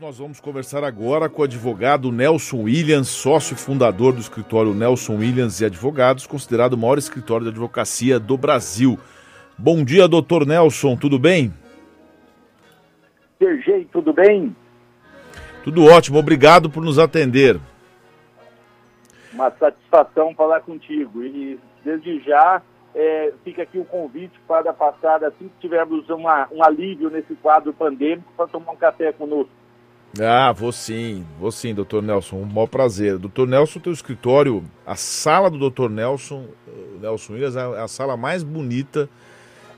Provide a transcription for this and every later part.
Nós vamos conversar agora com o advogado Nelson Williams, sócio fundador do escritório Nelson Williams e Advogados, considerado o maior escritório de advocacia do Brasil. Bom dia, doutor Nelson, tudo bem? Sergei, tudo bem? Tudo ótimo, obrigado por nos atender. Uma satisfação falar contigo e desde já é, fica aqui o convite para passar assim que tivermos uma, um alívio nesse quadro pandêmico para tomar um café conosco. Ah, vou sim, vou sim, doutor Nelson, um maior prazer. Doutor Nelson, teu escritório, a sala do doutor Nelson, eh, Nelson Williams, é a sala mais bonita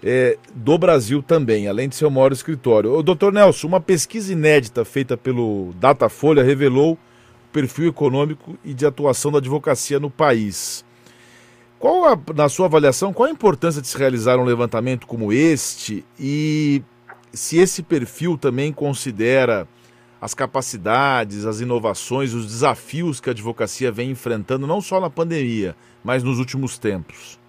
é, do Brasil também, além de ser o maior escritório. O doutor Nelson, uma pesquisa inédita feita pelo Datafolha revelou o perfil econômico e de atuação da advocacia no país. Qual, a, na sua avaliação, qual a importância de se realizar um levantamento como este e se esse perfil também considera as capacidades, as inovações, os desafios que a advocacia vem enfrentando, não só na pandemia, mas nos últimos tempos?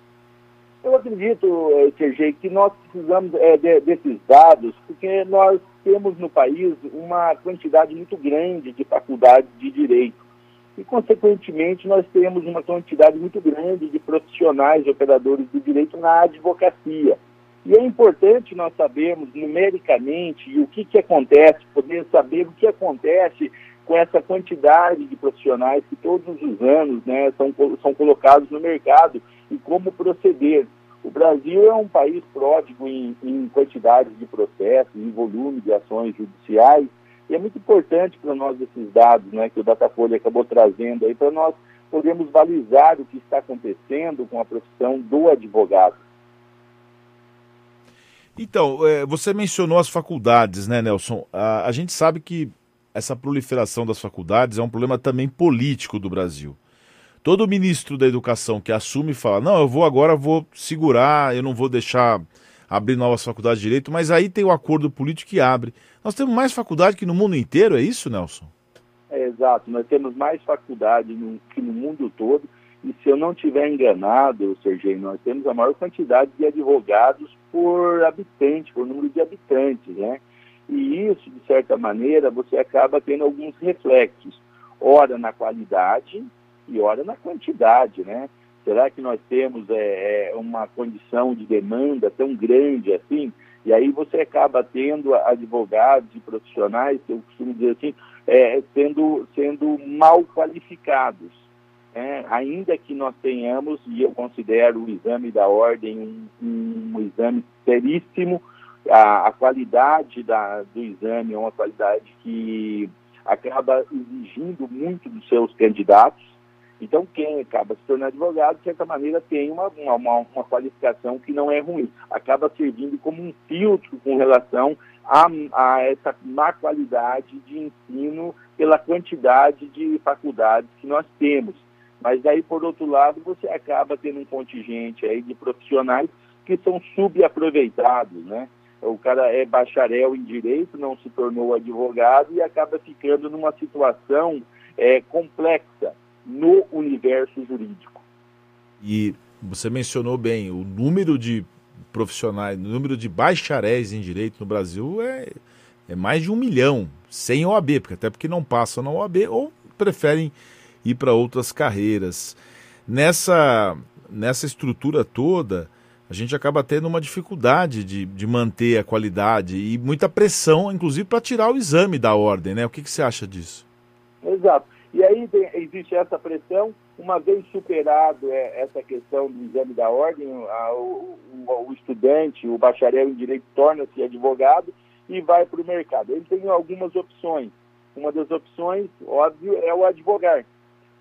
Eu acredito, eh, que nós precisamos é, de, desses dados, porque nós temos no país uma quantidade muito grande de faculdades de direito. E, consequentemente, nós temos uma quantidade muito grande de profissionais e operadores do direito na advocacia. E é importante nós sabermos numericamente o que, que acontece, poder saber o que acontece com essa quantidade de profissionais que todos os anos né, são, são colocados no mercado e como proceder. O Brasil é um país pródigo em, em quantidade de processos, em volume de ações judiciais, e é muito importante para nós esses dados né, que o Datafolha acabou trazendo aí, para nós podermos balizar o que está acontecendo com a profissão do advogado. Então, é, você mencionou as faculdades, né, Nelson? A, gente sabe que essa proliferação das faculdades é um problema também político do Brasil. Todo ministro da educação que assume fala: não, eu vou agora, vou segurar, eu não vou deixar abrir novas faculdades de direito, mas aí tem o acordo político que abre. Nós temos mais faculdade que no mundo inteiro, é isso, Nelson? É, exato, nós temos mais faculdade no, que no mundo todo. E se eu não estiver enganado, Sergei, nós temos a maior quantidade de advogados por habitante, por número de habitantes, né? E isso, de certa maneira, você acaba tendo alguns reflexos, ora na qualidade e ora na quantidade, né? Será que nós temos é, é uma condição de demanda tão grande assim? E aí você acaba tendo advogados e profissionais, eu costumo dizer assim, é, sendo, sendo mal qualificados é, ainda que nós tenhamos, e eu considero o exame da ordem um, um exame seríssimo, a, a qualidade da, do exame é uma qualidade que acaba exigindo muito dos seus candidatos. Então, quem acaba se tornando advogado, de certa maneira, tem uma, uma, uma qualificação que não é ruim. Acaba servindo como um filtro com relação a, a essa má qualidade de ensino pela quantidade de faculdades que nós temos. Mas daí, por outro lado, você acaba tendo um contingente aí de profissionais que são subaproveitados, né? O cara é bacharel em direito, não se tornou advogado e acaba ficando numa situação é, complexa no universo jurídico. E você mencionou bem, o número de profissionais, o número de bacharéis em direito no Brasil é, é mais de um milhão, sem OAB, porque até porque não passam na OAB ou preferem ir para outras carreiras. Nessa, nessa estrutura toda, a gente acaba tendo uma dificuldade de, de manter a qualidade e muita pressão, inclusive, para tirar o exame da ordem, né? O que, que você acha disso? Exato. E aí tem, existe essa pressão, uma vez superado é, essa questão do exame da ordem, a, o, o, o, estudante, o bacharel em direito torna-se advogado e vai para o mercado. Ele tem algumas opções. Uma das opções, óbvio, é o advogar.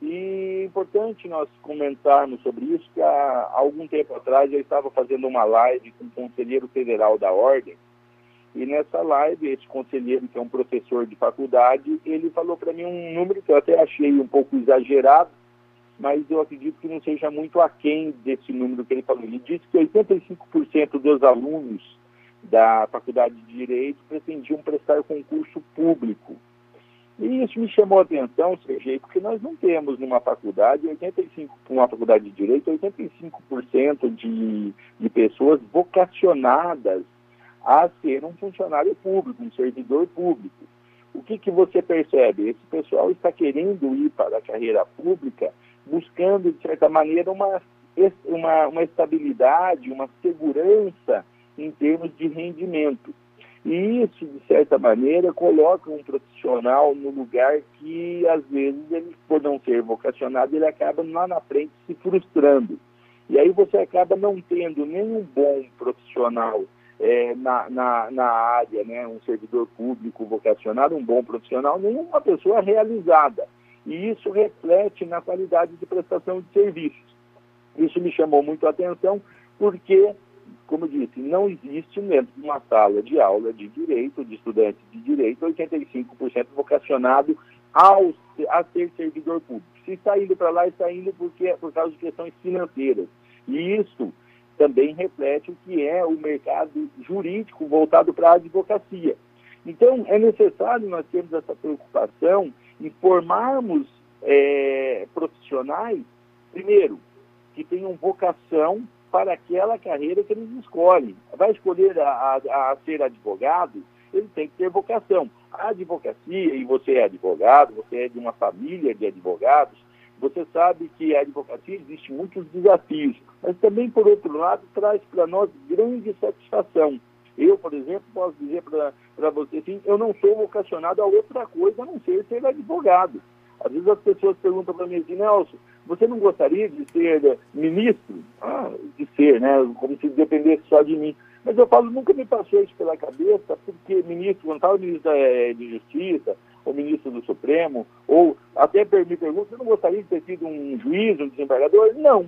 E é importante nós comentarmos sobre isso, que há algum tempo atrás eu estava fazendo uma live com o conselheiro federal da Ordem, e nessa live, esse conselheiro, que é um professor de faculdade, ele falou para mim um número que eu até achei um pouco exagerado, mas eu acredito que não seja muito aquém desse número que ele falou. Ele disse que 85% dos alunos da faculdade de Direito pretendiam prestar concurso público. E isso me chamou a atenção, Sergei, porque nós não temos numa faculdade, 85, uma faculdade de Direito, 85% de, de pessoas vocacionadas a ser um funcionário público, um servidor público. o que, que você percebe? Esse pessoal está querendo ir para a carreira pública buscando, de certa maneira, uma, uma, uma estabilidade, uma segurança em termos de rendimento. E isso, de certa maneira, coloca um profissional no lugar que, às vezes, ele, por não ser vocacionado, ele acaba lá na frente se frustrando. E aí você acaba não tendo nenhum bom profissional é, na, na, na, área, né, um servidor público vocacionado, um bom profissional, nenhuma pessoa realizada. E isso reflete na qualidade de prestação de serviços. Isso me chamou muito a atenção, porque, como eu disse, não existe dentro de uma sala de aula de direito, de estudantes de direito, 85% vocacionado ao, a ser servidor público. Se está indo para lá, está indo porque, por causa de questões financeiras. E isso também reflete o que é o mercado jurídico voltado para a advocacia. Então, é necessário nós termos essa preocupação em formarmos é, profissionais, primeiro, que tenham vocação para aquela carreira que eles escolhem. Vai escolher a, a, a ser advogado, ele tem que ter vocação. A advocacia, e você é advogado, você é de uma família de advogados, você sabe que a advocacia existe muitos desafios, mas também, por outro lado, traz para nós grande satisfação. Eu, por exemplo, posso dizer para você assim, eu não sou vocacionado a outra coisa a não ser ser advogado. Às vezes as pessoas perguntam para mim assim, Nelson, você não gostaria de ser ministro? Ah, de ser, né? Como se dependesse só de mim. Mas eu falo, nunca me passou isso pela cabeça, porque ministro, quando estava ministro de Justiça, ou ministro do Supremo, ou até me perguntam, você não gostaria de ter sido um juiz, um desembargador? Não,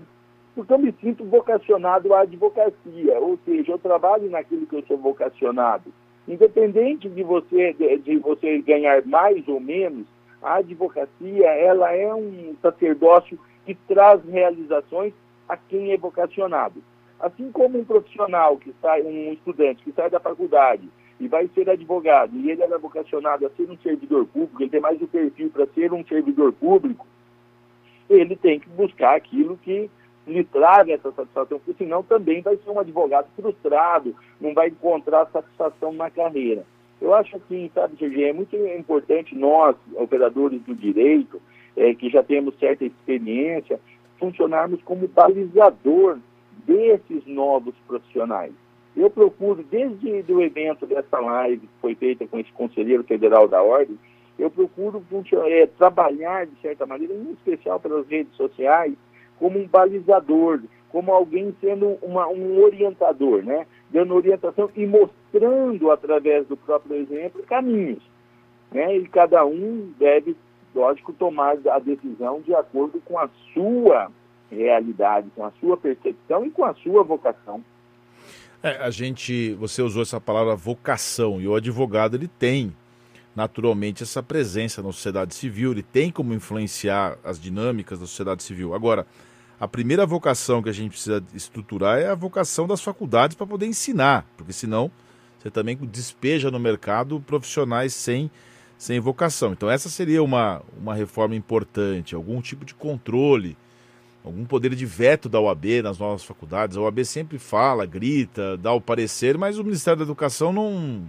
porque eu me sinto vocacionado à advocacia, ou seja, eu trabalho naquilo que eu sou vocacionado. Independente de você, de, de você ganhar mais ou menos, a advocacia ela é um sacerdócio que traz realizações a quem é vocacionado. Assim como um profissional que sai, um estudante que sai da faculdade e vai ser advogado, e ele era vocacionado a ser um servidor público, ele tem mais o perfil para ser um servidor público, ele tem que buscar aquilo que lhe traga essa satisfação, porque senão também vai ser um advogado frustrado, não vai encontrar satisfação na carreira. Eu acho assim, sabe, Serginho, é muito importante nós, operadores do direito, é, que já temos certa experiência, funcionarmos como balizador desses novos profissionais. Eu procuro, desde o evento dessa live que foi feita com esse conselheiro federal da ordem, eu procuro é, trabalhar, de certa maneira, em especial pelas redes sociais, como um balizador, como alguém sendo uma, um orientador, né? dando orientação e mostrando, através do próprio exemplo, caminhos. Né? E cada um deve, lógico, tomar a decisão de acordo com a sua realidade, com a sua percepção e com a sua vocação. É, a gente, você usou essa palavra vocação e o advogado ele tem naturalmente essa presença na sociedade civil, ele tem como influenciar as dinâmicas da sociedade civil. Agora, a primeira vocação que a gente precisa estruturar é a vocação das faculdades para poder ensinar, porque senão você também despeja no mercado profissionais sem, sem vocação. Então essa seria uma, uma reforma importante, algum tipo de controle algum poder de veto da OAB nas novas faculdades. A OAB sempre fala, grita, dá o parecer, mas o Ministério da Educação não,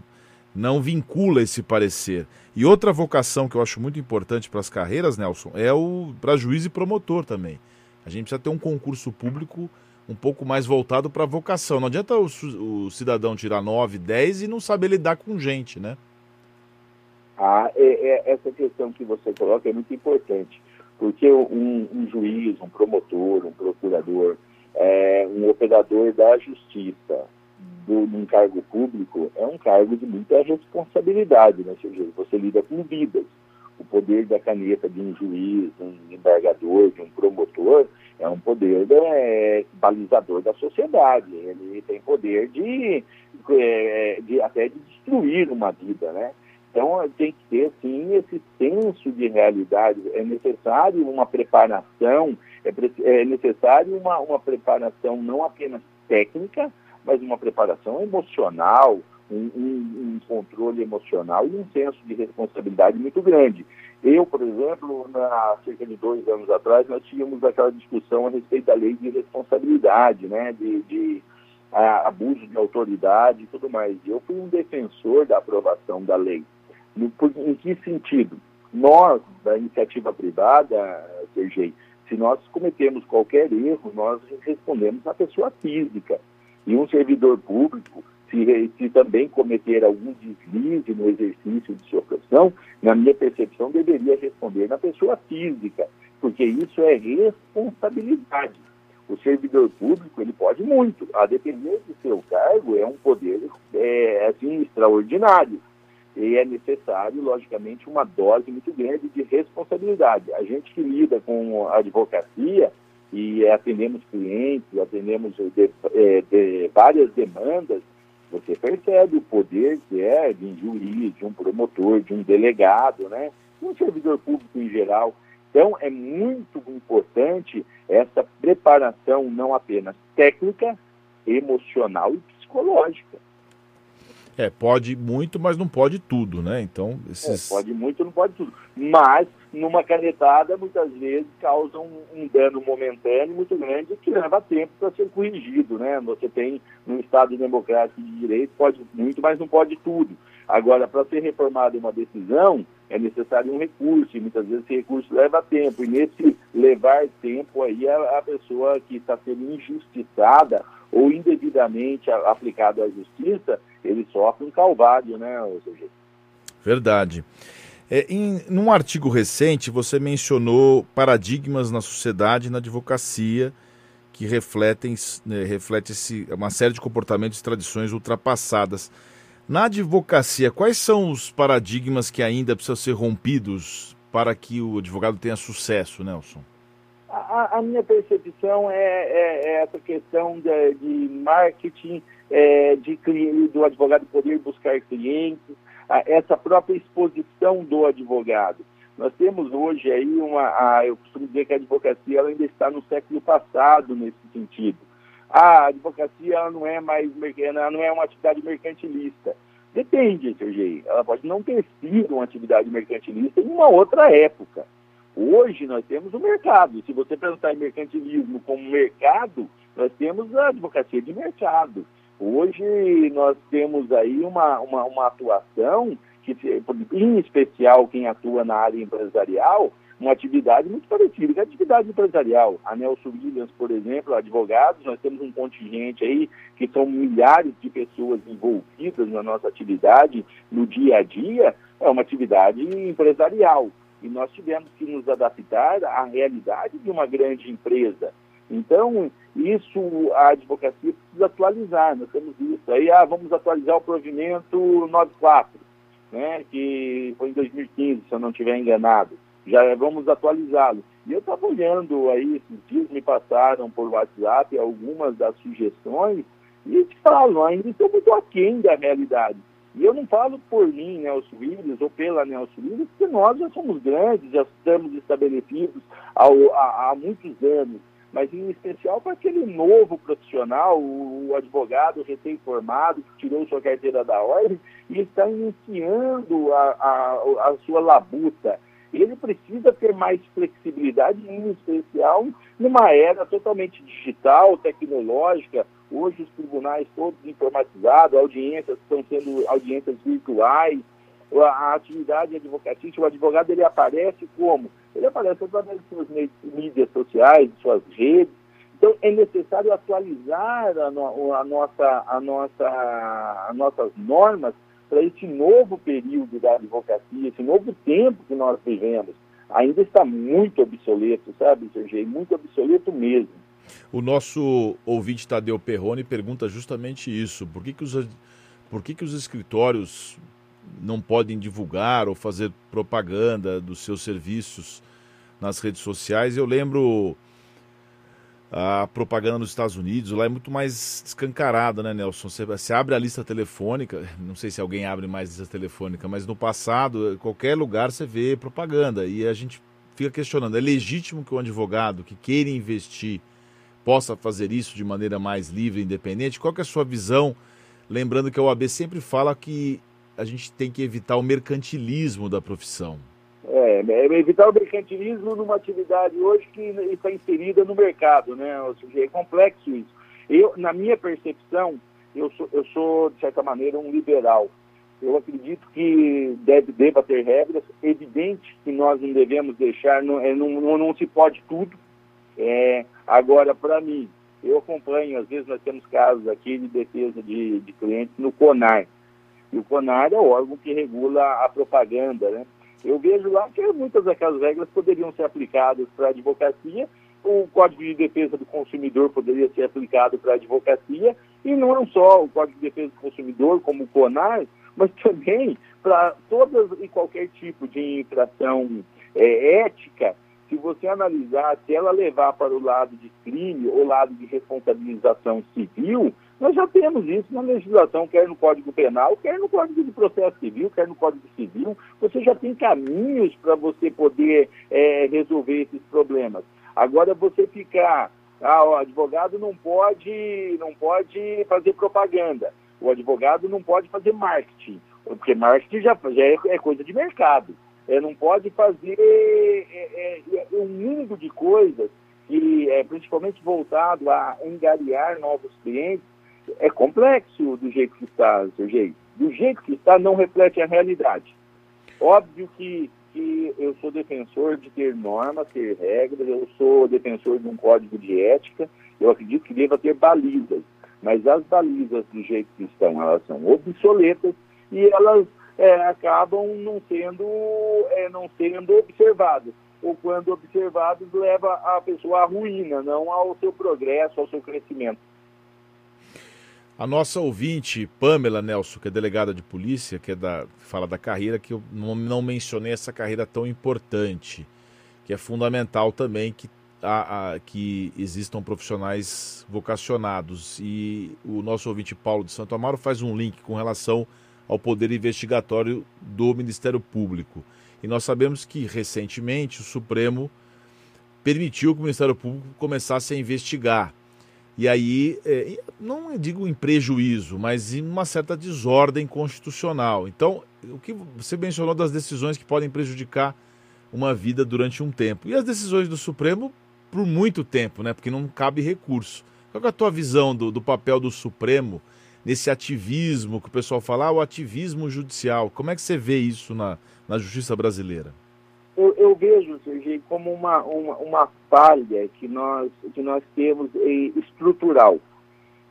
não vincula esse parecer. E outra vocação que eu acho muito importante para as carreiras, Nelson, é o para juiz e promotor também. A gente precisa ter um concurso público um pouco mais voltado para a vocação. Não adianta o, o, cidadão tirar 9, 10 e não saber lidar com gente, né? Ah, é, é, essa questão que você coloca é muito importante. Porque um, um juiz, um promotor, um procurador, é, um operador da justiça do, num cargo público é um cargo de muita responsabilidade, né, você lida com vidas. O poder da caneta de um juiz, de um embargador, de um promotor, é um poder é, balizador da sociedade. Ele tem poder de, é, de até de destruir uma vida, né? Então, tem que ter, sim, esse senso de realidade. É necessário uma preparação, é, é necessário uma, uma preparação não apenas técnica, mas uma preparação emocional, um, um, um, controle emocional e um senso de responsabilidade muito grande. Eu, por exemplo, há cerca de dois anos atrás, nós tínhamos aquela discussão a respeito da lei de responsabilidade, né, de, de a, abuso de autoridade e tudo mais. Eu fui um defensor da aprovação da lei No, por, em que sentido? Nós, da iniciativa privada, Sergei, se nós cometemos qualquer erro, nós respondemos à pessoa física. E um servidor público, se, se também cometer algum deslize no exercício de sua profissão, na minha percepção, deveria responder na pessoa física, porque isso é responsabilidade. O servidor público, ele pode muito, a depender do seu cargo, é um poder é, assim, extraordinário. E é necessário, logicamente, uma dose muito grande de responsabilidade. A gente que lida com a advocacia e atendemos clientes, atendemos de, é, de várias demandas, você percebe o poder que é de um juiz, de um promotor, de um delegado, né? Um servidor público em geral. Então, é muito importante essa preparação não apenas técnica, emocional e psicológica. É, pode muito, mas não pode tudo, né? Então, esses... É, pode muito, não pode tudo. Mas, numa canetada, muitas vezes causa um, um dano momentâneo muito grande que leva tempo para ser corrigido, né? Você tem, num Estado democrático de direito, pode muito, mas não pode tudo. Agora, para ser reformada uma decisão, é necessário um recurso, e muitas vezes esse recurso leva tempo. E nesse levar tempo aí, a, a pessoa que está sendo injustiçada ou indevidamente aplicado à justiça, ele sofre um calvário, né, Sergio? Verdade. É, em num artigo recente, você mencionou paradigmas na sociedade e na advocacia que refletem né, reflete uma série de comportamentos e tradições ultrapassadas. Na advocacia, quais são os paradigmas que ainda precisam ser rompidos para que o advogado tenha sucesso, Nelson? A, a minha percepção é, é, é, essa questão de, de marketing, é, de, do advogado poder buscar clientes, essa própria exposição do advogado. Nós temos hoje aí uma, a, eu costumo dizer que a advocacia ela ainda está no século passado nesse sentido. A advocacia não é mais ela não é uma atividade mercantilista. Depende, Sergei. Ela pode não ter sido uma atividade mercantilista em uma outra época. Hoje nós temos o mercado. Se você pensar em mercantilismo como mercado, nós temos a advocacia de mercado. Hoje nós temos aí uma, uma, uma atuação, que, em especial quem atua na área empresarial, uma atividade muito parecida com a atividade empresarial. A Nelson Williams, por exemplo, advogados, nós temos um contingente aí que são milhares de pessoas envolvidas na nossa atividade no dia a dia, é uma atividade empresarial e nós tivemos que nos adaptar à realidade de uma grande empresa. Então, isso a advocacia precisa atualizar, nós temos isso. Aí, ah, vamos atualizar o provimento 94, né, que foi em 2015, se eu não estiver enganado. Já vamos atualizá-lo. E eu estava olhando aí, esses dias me passaram por WhatsApp algumas das sugestões e te falo, ainda estou muito aquém da realidade. E eu não falo por mim, Nelson Williams, ou pela Nelson Williams, porque nós já somos grandes, já estamos estabelecidos há, há, há muitos anos, mas em especial para aquele novo profissional, o, advogado recém-formado, que tirou sua carteira da ordem e está iniciando a, a, a sua labuta ele precisa ter mais flexibilidade, em especial numa era totalmente digital, tecnológica. Hoje os tribunais todos informatizados, audiências estão sendo audiências virtuais, a atividade advocatícia, o advogado ele aparece como? Ele aparece através de suas mídias sociais, de suas redes. Então é necessário atualizar a, no, a nossa, a nossa, as nossas normas para esse novo período da advocacia, esse novo tempo que nós vivemos, ainda está muito obsoleto, sabe, Sergei? Muito obsoleto mesmo. O nosso ouvinte Tadeu Perrone pergunta justamente isso. Por que, que, os, por que, que os escritórios não podem divulgar ou fazer propaganda dos seus serviços nas redes sociais? Eu lembro a propaganda nos Estados Unidos, lá é muito mais escancarada, né, Nelson? Você, você, abre a lista telefônica, não sei se alguém abre mais lista telefônica, mas no passado, qualquer lugar você vê propaganda e a gente fica questionando: é legítimo que um advogado que queira investir possa fazer isso de maneira mais livre e independente? Qual é a sua visão? Lembrando que a OAB sempre fala que a gente tem que evitar o mercantilismo da profissão. É, é, evitar o mercantilismo numa atividade hoje que está inserida no mercado, né? É complexo isso. Eu, na minha percepção, eu sou, eu sou, de certa maneira, um liberal. Eu acredito que deve, deva ter regras. Evidente que nós não devemos deixar, não, é, não, não, não se pode tudo. É, agora, para mim, eu acompanho, às vezes nós temos casos aqui de defesa de, de clientes no CONAR. E o CONAR é o órgão que regula a propaganda, né? Eu vejo lá que muitas daquelas regras poderiam ser aplicadas para a advocacia, o Código de Defesa do Consumidor poderia ser aplicado para a advocacia, e não só o Código de Defesa do Consumidor, como o CONAR, mas também para todas e qualquer tipo de infração é, ética se você analisar, se ela levar para o lado de crime ou lado de responsabilização civil, nós já temos isso na legislação, quer no Código Penal, quer no Código de Processo Civil, quer no Código Civil. Você já tem caminhos para você poder é, resolver esses problemas. Agora, você ficar, ah, o advogado não pode, não pode fazer propaganda, o advogado não pode fazer marketing, porque marketing já, já é, é coisa de mercado é, não pode fazer é, é, é, um mundo de coisas é principalmente voltado a engariar novos clientes, é complexo do jeito que está, Sergei. Do jeito que está, não reflete a realidade. Óbvio que, que eu sou defensor de ter normas, ter regras, eu sou defensor de um código de ética, eu acredito que deva ter balizas, mas as balizas do jeito que estão, elas são obsoletas e elas é, acabam não sendo, é, não sendo observados. Ou quando observados, leva a pessoa à ruína, não ao seu progresso, ao seu crescimento. A nossa ouvinte, Pamela Nelson, que é delegada de polícia, que é da, fala da carreira, que eu não, não mencionei essa carreira tão importante, que é fundamental também que, a, a, que existam profissionais vocacionados. E o nosso ouvinte Paulo de Santo Amaro faz um link com relação ao poder investigatório do Ministério Público. E nós sabemos que, recentemente, o Supremo permitiu que o Ministério Público começasse a investigar. E aí, é, não digo em prejuízo, mas em uma certa desordem constitucional. Então, o que você mencionou das decisões que podem prejudicar uma vida durante um tempo. E as decisões do Supremo por muito tempo, né? Porque não cabe recurso. Qual é a tua visão do, do papel do Supremo nesse ativismo que o pessoal fala, ah, o ativismo judicial. Como é que você vê isso na, na justiça brasileira? Eu, eu vejo, Sergei, como uma, uma, uma, falha que nós, que nós temos estrutural.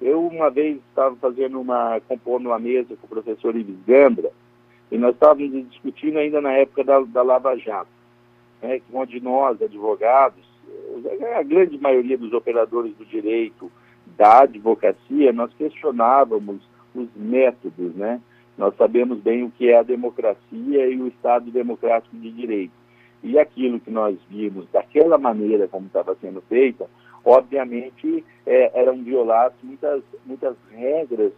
Eu, uma vez, estava fazendo uma, compondo uma mesa com o professor Ives Gambra, e nós estávamos discutindo ainda na época da, da Lava Jato, né, onde nós, advogados, a grande maioria dos operadores do direito, da advocacia, nós questionávamos os métodos, né? Nós sabemos bem o que é a democracia e o Estado democrático de direito. E aquilo que nós vimos daquela maneira como estava sendo feita, obviamente é, eram violadas muitas, muitas regras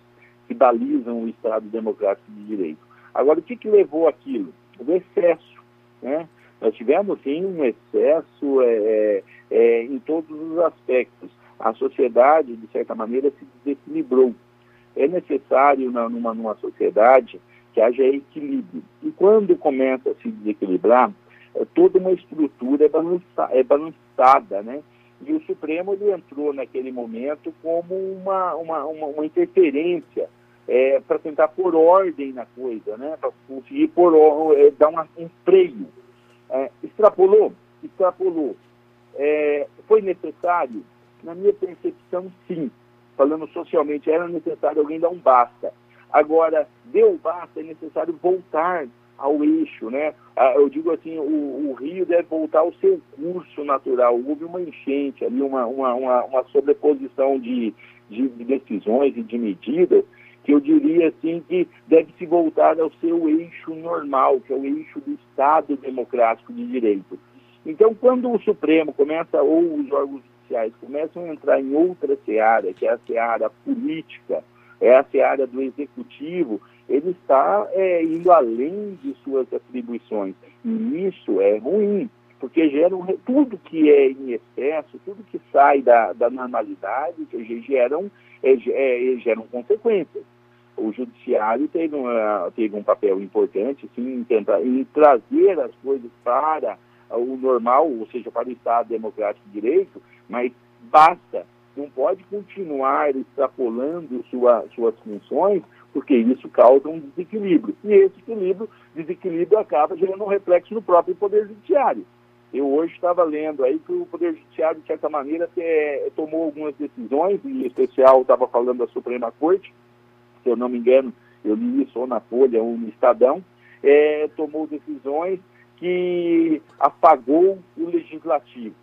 que balizam o Estado democrático de direito. Agora, o que, que levou aquilo? O excesso, né? Nós tivemos, sim, um excesso é, é, é em todos os aspectos a sociedade, de certa maneira, se desequilibrou. É necessário, numa, numa sociedade, que haja equilíbrio. E quando começa a se desequilibrar, toda uma estrutura é, balança, é balançada, né? E o Supremo ele entrou naquele momento como uma, uma, uma, uma interferência é, para tentar pôr ordem na coisa, né? para conseguir pôr, é, dar uma, um freio. É, extrapolou? Extrapolou. É, foi necessário? Na minha percepção, sim. Falando socialmente, era necessário alguém dar um basta. Agora, deu basta, é necessário voltar ao eixo, né? Ah, eu digo assim, o, o, rio deve voltar ao seu curso natural. Houve uma enchente ali, uma, uma, uma, uma sobreposição de, de, decisões e de medidas que eu diria assim que deve se voltar ao seu eixo normal, que é o eixo do Estado democrático de direito. Então, quando o Supremo começa, ou os órgãos judiciais começam a entrar em outra seara, que é a seara política, é a seara do executivo, ele está é, indo além de suas atribuições. E isso é ruim, porque gera um, tudo que é em excesso, tudo que sai da, da normalidade, geram, é, é, geram consequências. O judiciário teve, uma, teve um papel importante sim, em, tentar, em trazer as coisas para o normal, ou seja, para o Estado democrático de direito, mas basta, não pode continuar extrapolando sua, suas funções, porque isso causa um desequilíbrio. E esse equilíbrio, desequilíbrio acaba gerando um reflexo no próprio Poder Judiciário. Eu hoje estava lendo aí que o Poder Judiciário, de certa maneira, é, tomou algumas decisões, em especial estava falando da Suprema Corte, se eu não me engano, eu li isso ou na Folha ou no Estadão, é, tomou decisões que apagou o legislativo,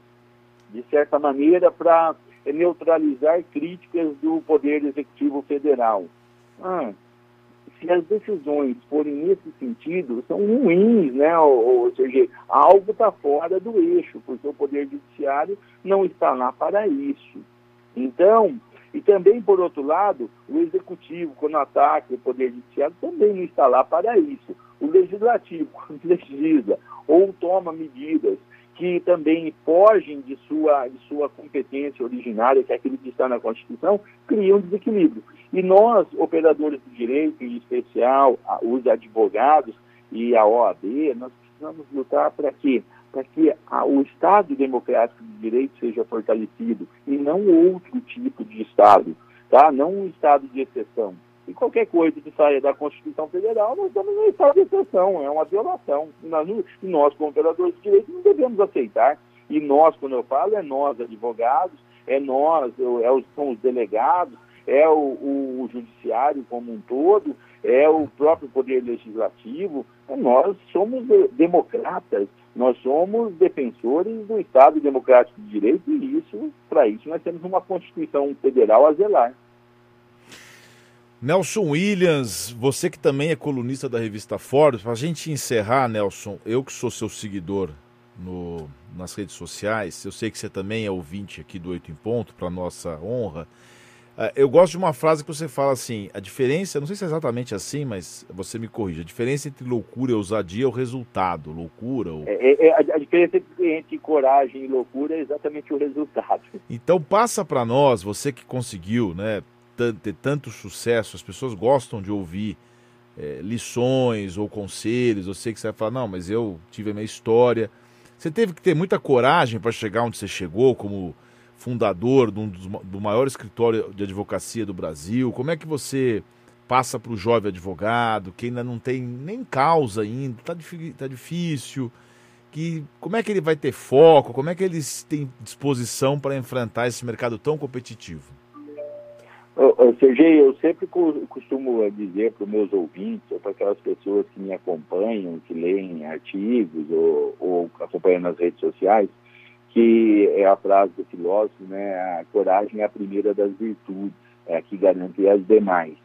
de certa maneira, para neutralizar críticas do Poder Executivo Federal. Ah, se as decisões forem nesse sentido, são ruins, né? Ou, ou seja, algo está fora do eixo, porque o Poder Judiciário não está lá para isso. Então, e também, por outro lado, o Executivo, quando ataca o Poder Judiciário, também não está lá para isso. O Legislativo, quando legisla ou toma medidas que também fogem de sua, de sua competência originária, que é aquilo que está na Constituição, criam desequilíbrio. E nós, operadores do direito, em especial os advogados e a OAB, nós precisamos lutar para quê? Para que a, o Estado democrático de direito seja fortalecido e não outro tipo de Estado, tá? não um Estado de exceção. E qualquer coisa que saia da Constituição Federal, nós estamos em estado de exceção, é uma violação. E nós, nós, como operadores de direito, não devemos aceitar. E nós, quando eu falo, é nós, advogados, é nós, é os, são os delegados, é o, o, o, judiciário como um todo, é o próprio poder legislativo. É nós somos democratas, nós somos defensores do Estado democrático de direito e isso, para isso, nós temos uma Constituição Federal a zelar. Nelson Williams, você que também é colunista da revista Forbes, para a gente encerrar, Nelson, eu que sou seu seguidor no, nas redes sociais, eu sei que você também é ouvinte aqui do Oito em Ponto, para nossa honra. Uh, eu gosto de uma frase que você fala assim: a diferença, não sei se é exatamente assim, mas você me corrija, a diferença entre loucura e ousadia é o resultado. Loucura ou... É, é, é a diferença entre coragem e loucura é exatamente o resultado. Então passa para nós, você que conseguiu, né? Ter tanto sucesso, as pessoas gostam de ouvir é, lições ou conselhos. Eu sei que você vai falar, não, mas eu tive a minha história. Você teve que ter muita coragem para chegar onde você chegou, como fundador do, do maior escritório de advocacia do Brasil. Como é que você passa para o jovem advogado, que ainda não tem nem causa ainda, está tá difícil, que, como é que ele vai ter foco, como é que eles têm disposição para enfrentar esse mercado tão competitivo? Sergei, eu sempre costumo dizer para os meus ouvintes, ou para aquelas pessoas que me acompanham, que leem artigos ou, ou acompanham nas redes sociais, que é a frase do filósofo, né? A coragem é a primeira das virtudes, é a que garante as demais.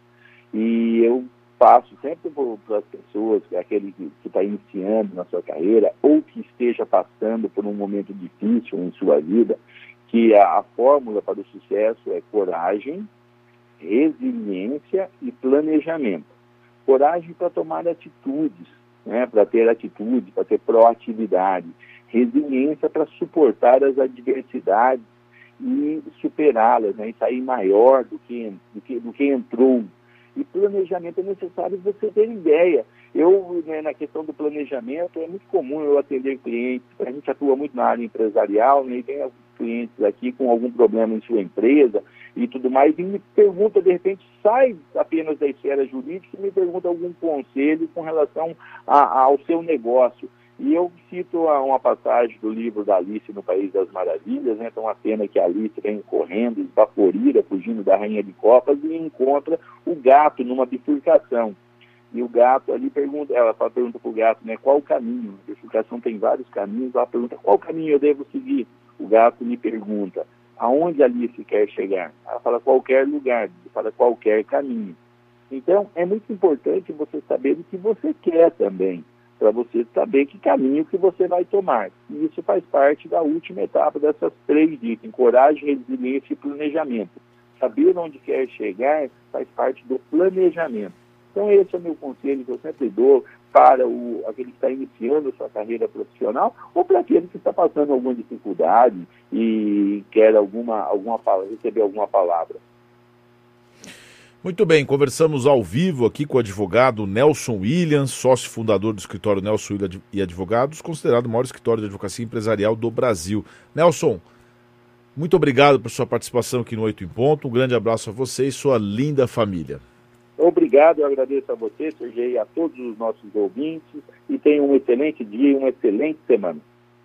E eu passo sempre para as pessoas, aquele que está iniciando na sua carreira ou que esteja passando por um momento difícil em sua vida, que a, a fórmula para o sucesso é coragem, resiliência e planejamento. Coragem para tomar atitudes, né, para ter atitude, para ter proatividade. Resiliência para suportar as adversidades e superá-las, né, e sair maior do que, do que, do que entrou. E planejamento é necessário você ter ideia. Eu, né, na questão do planejamento, é muito comum eu atender clientes, a gente atua muito na área empresarial, né, e tem clientes aqui com algum problema em sua empresa e tudo mais, e me pergunta, de repente, sai apenas da esfera jurídica e me pergunta algum conselho com relação a, ao seu negócio. E eu cito uma passagem do livro da Alice no País das Maravilhas, né? então a cena que a Alice vem correndo, esbaforida, fugindo da Rainha de Copas e encontra o gato numa bifurcação. E o gato ali pergunta, ela pergunta para o gato, né, qual o caminho? A bifurcação tem vários caminhos, ela pergunta qual caminho eu devo seguir. O gato lhe pergunta, aonde Alice quer chegar? Ela fala qualquer lugar, fala qualquer caminho. Então, é muito importante você saber o que você quer também, para você saber que caminho que você vai tomar. E isso faz parte da última etapa dessas três itens, coragem, resiliência e planejamento. Saber onde quer chegar faz parte do planejamento. Então, esse é o meu conselho que eu sempre dou para o, aquele que está iniciando sua carreira profissional ou para aquele que está passando alguma dificuldade e quer alguma, alguma receber alguma palavra. Muito bem, conversamos ao vivo aqui com o advogado Nelson Williams, sócio fundador do escritório Nelson Williams e Advogados, considerado o maior escritório de advocacia empresarial do Brasil. Nelson, muito obrigado por sua participação aqui no Oito em Ponto. Um grande abraço a você e sua linda família. Obrigado. eu agradeço a você, Sergei, a todos os nossos ouvintes e tenham um excelente dia e uma excelente semana.